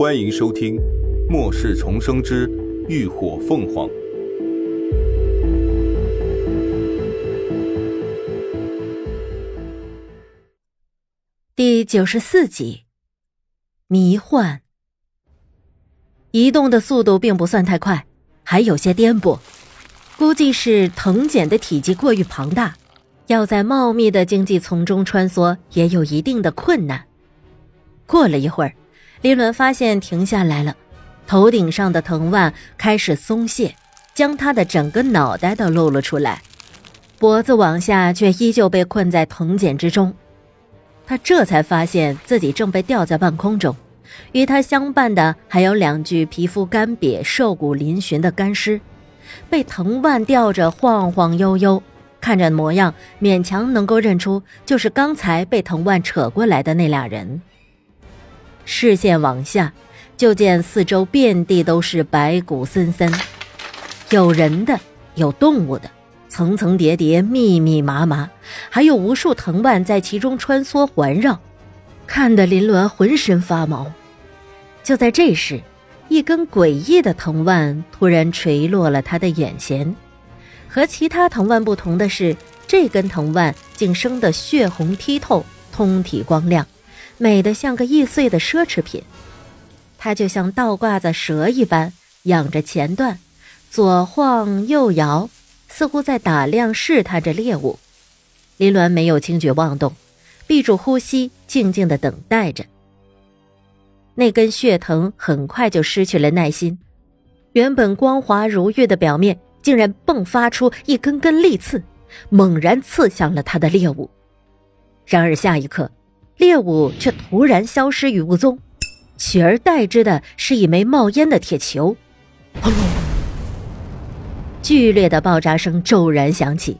欢迎收听《末世重生之浴火凤凰》第九十四集。迷幻。移动的速度并不算太快，还有些颠簸，估计是藤简的体积过于庞大，要在茂密的荆棘丛中穿梭也有一定的困难。过了一会儿，林伦发现停下来了，头顶上的藤蔓开始松懈，将他的整个脑袋都露了出来，脖子往下却依旧被困在藤茧之中。他这才发现自己正被吊在半空中。与他相伴的还有两具皮肤干瘪、瘦骨嶙峋的干尸，被藤蔓吊着晃晃悠悠，看着模样，勉强能够认出就是刚才被藤蔓扯过来的那俩人。视线往下，就见四周遍地都是白骨森森，有人的，有动物的，层层叠叠，密密麻麻，还有无数藤蔓在其中穿梭环绕，看得林鸾浑身发毛。就在这时，一根诡异的藤蔓突然垂落了他的眼前。和其他藤蔓不同的是，这根藤蔓竟生得血红剔透，通体光亮，美得像个易碎的奢侈品。它就像倒挂在蛇一般，仰着前段，左晃右摇，似乎在打量、试探着猎物。林鸾没有轻举妄动，闭住呼吸，静静的等待着。那根血藤很快就失去了耐心，原本光滑如玉的表面竟然迸发出一根根利刺，猛然刺向了他的猎物。然而下一刻，猎物却突然消失于无踪，取而代之的是一枚冒烟的铁球。轰！剧烈的爆炸声骤然响起，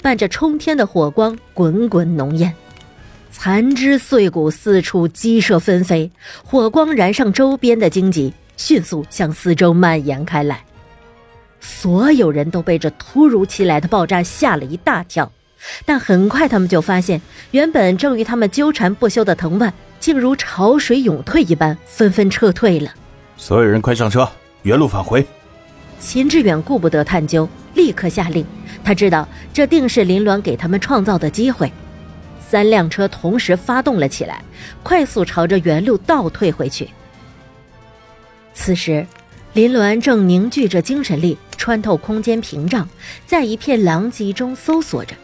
伴着冲天的火光，滚滚浓烟。残肢碎骨四处鸡舍纷飞，火光燃上周边的荆棘，迅速向四周蔓延开来。所有人都被这突如其来的爆炸吓了一大跳，但很快他们就发现，原本正与他们纠缠不休的藤蔓，竟如潮水涌退一般，纷纷撤退了。所有人快上车，原路返回。秦志远顾不得探究，立刻下令。他知道这定是林鸾给他们创造的机会。三辆车同时发动了起来，快速朝着原路倒退回去。此时，林鸾正凝聚着精神力，穿透空间屏障，在一片狼藉中搜索着。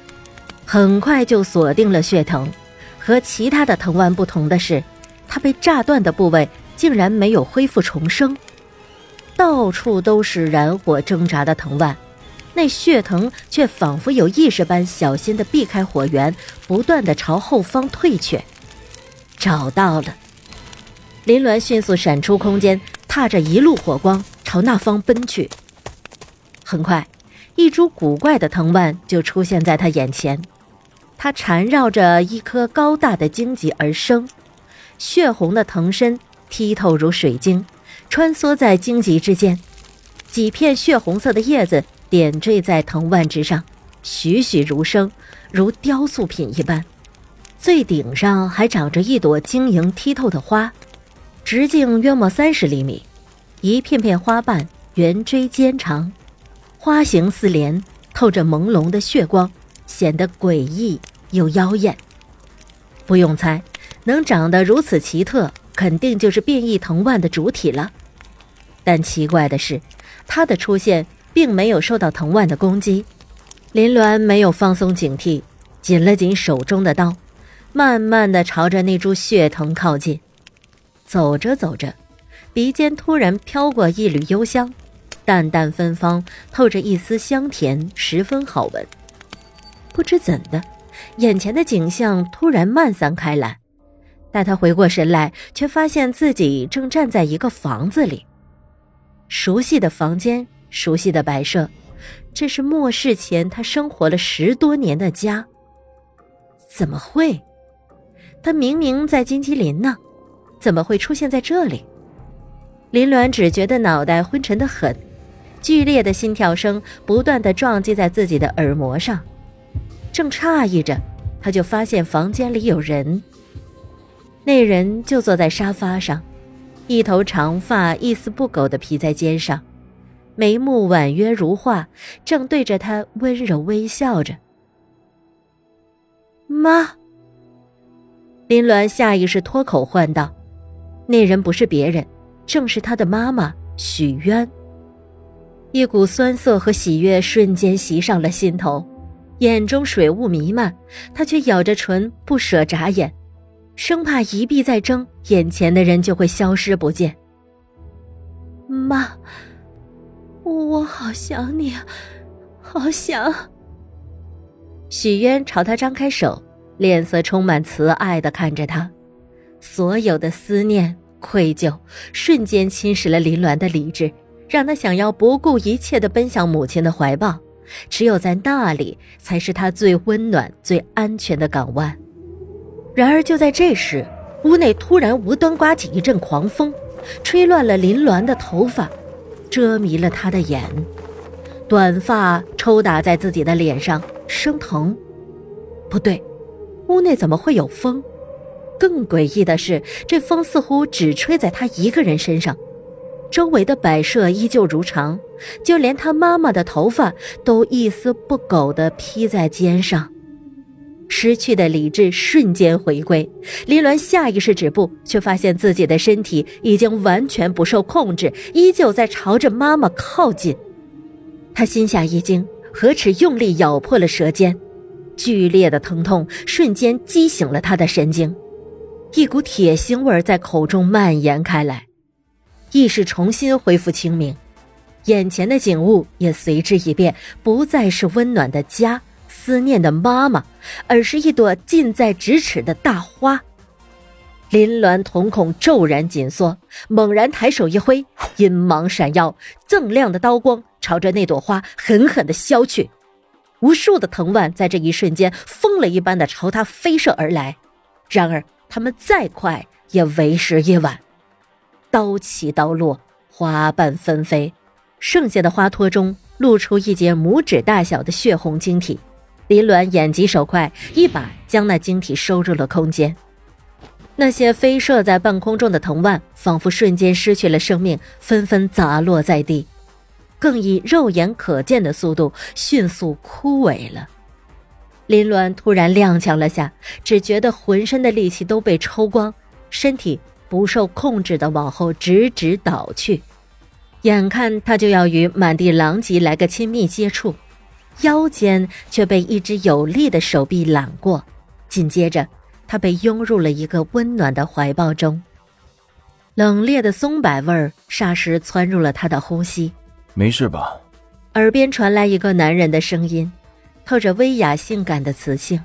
很快就锁定了血藤。和其他的藤蔓不同的是，它被炸断的部位竟然没有恢复重生，到处都是燃火挣扎的藤蔓。那血藤却仿佛有意识般小心地避开火源，不断地朝后方退却。找到了，林鸾迅速闪出空间，踏着一路火光朝那方奔去。很快，一株古怪的藤蔓就出现在他眼前，它缠绕着一棵高大的荆棘而生，血红的藤身剔透如水晶，穿梭在荆棘之间，几片血红色的叶子。点缀在藤蔓之上，栩栩如生，如雕塑品一般。最顶上还长着一朵晶莹剔透的花，直径约莫三十厘米，一片片花瓣圆锥尖长，花形似莲，透着朦胧的血光，显得诡异又妖艳。不用猜，能长得如此奇特，肯定就是变异藤蔓的主体了。但奇怪的是，它的出现。并没有受到藤蔓的攻击，林鸾没有放松警惕，紧了紧手中的刀，慢慢的朝着那株血藤靠近。走着走着，鼻尖突然飘过一缕幽香，淡淡芬芳，透着一丝香甜，十分好闻。不知怎的，眼前的景象突然漫散开来，待他回过神来，却发现自己正站在一个房子里，熟悉的房间。熟悉的摆设，这是末世前他生活了十多年的家。怎么会？他明明在金鸡林呢，怎么会出现在这里？林鸾只觉得脑袋昏沉的很，剧烈的心跳声不断的撞击在自己的耳膜上。正诧异着，他就发现房间里有人。那人就坐在沙发上，一头长发一丝不苟的披在肩上，眉目婉约如画，正对着他温柔微笑着。妈。林鸾下意识脱口唤道：“那人不是别人，正是他的妈妈许渊。”一股酸涩和喜悦瞬间袭上了心头，眼中水雾弥漫，他却咬着唇不舍眨眼，生怕一闭再睁，眼前的人就会消失不见。妈，我好想你，好想。许渊朝他张开手。脸色充满慈爱的看着他，所有的思念、愧疚瞬间侵蚀了林鸾的理智，让他想要不顾一切的奔向母亲的怀抱。只有在那里，才是他最温暖、最安全的港湾。然而，就在这时，屋内突然无端刮起一阵狂风，吹乱了林鸾的头发，遮迷了他的眼，短发抽打在自己的脸上，生疼。不对。屋内怎么会有风？更诡异的是，这风似乎只吹在他一个人身上，周围的摆设依旧如常，就连他妈妈的头发都一丝不苟地披在肩上。失去的理智瞬间回归，林鸾下意识止步，却发现自己的身体已经完全不受控制，依旧在朝着妈妈靠近。他心下一惊，何齿用力咬破了舌尖。剧烈的疼痛瞬间激醒了他的神经，一股铁腥味在口中蔓延开来，意识重新恢复清明，眼前的景物也随之一变，不再是温暖的家、思念的妈妈，而是一朵近在咫尺的大花。林鸾瞳孔骤然紧缩，猛然抬手一挥，阴芒闪耀，锃亮的刀光朝着那朵花狠狠地削去。无数的藤蔓在这一瞬间疯了一般的朝他飞射而来，然而他们再快也为时已晚。刀起刀落，花瓣纷飞，剩下的花托中露出一截拇指大小的血红晶体。林鸾眼疾手快，一把将那晶体收入了空间。那些飞射在半空中的藤蔓仿佛瞬间失去了生命，纷纷砸落在地。更以肉眼可见的速度迅速枯萎了。林鸾突然踉跄了下，只觉得浑身的力气都被抽光，身体不受控制的往后直直倒去。眼看他就要与满地狼藉来个亲密接触，腰间却被一只有力的手臂揽过，紧接着他被拥入了一个温暖的怀抱中。冷冽的松柏味儿霎时窜入了他的呼吸。没事吧？耳边传来一个男人的声音，透着威雅性感的磁性。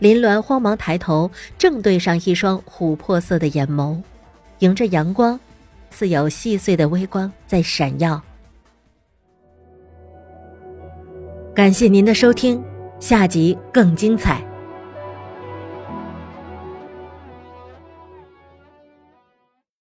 林鸾慌忙抬头，正对上一双琥珀色的眼眸，迎着阳光，似有细碎的微光在闪耀。感谢您的收听，下集更精彩。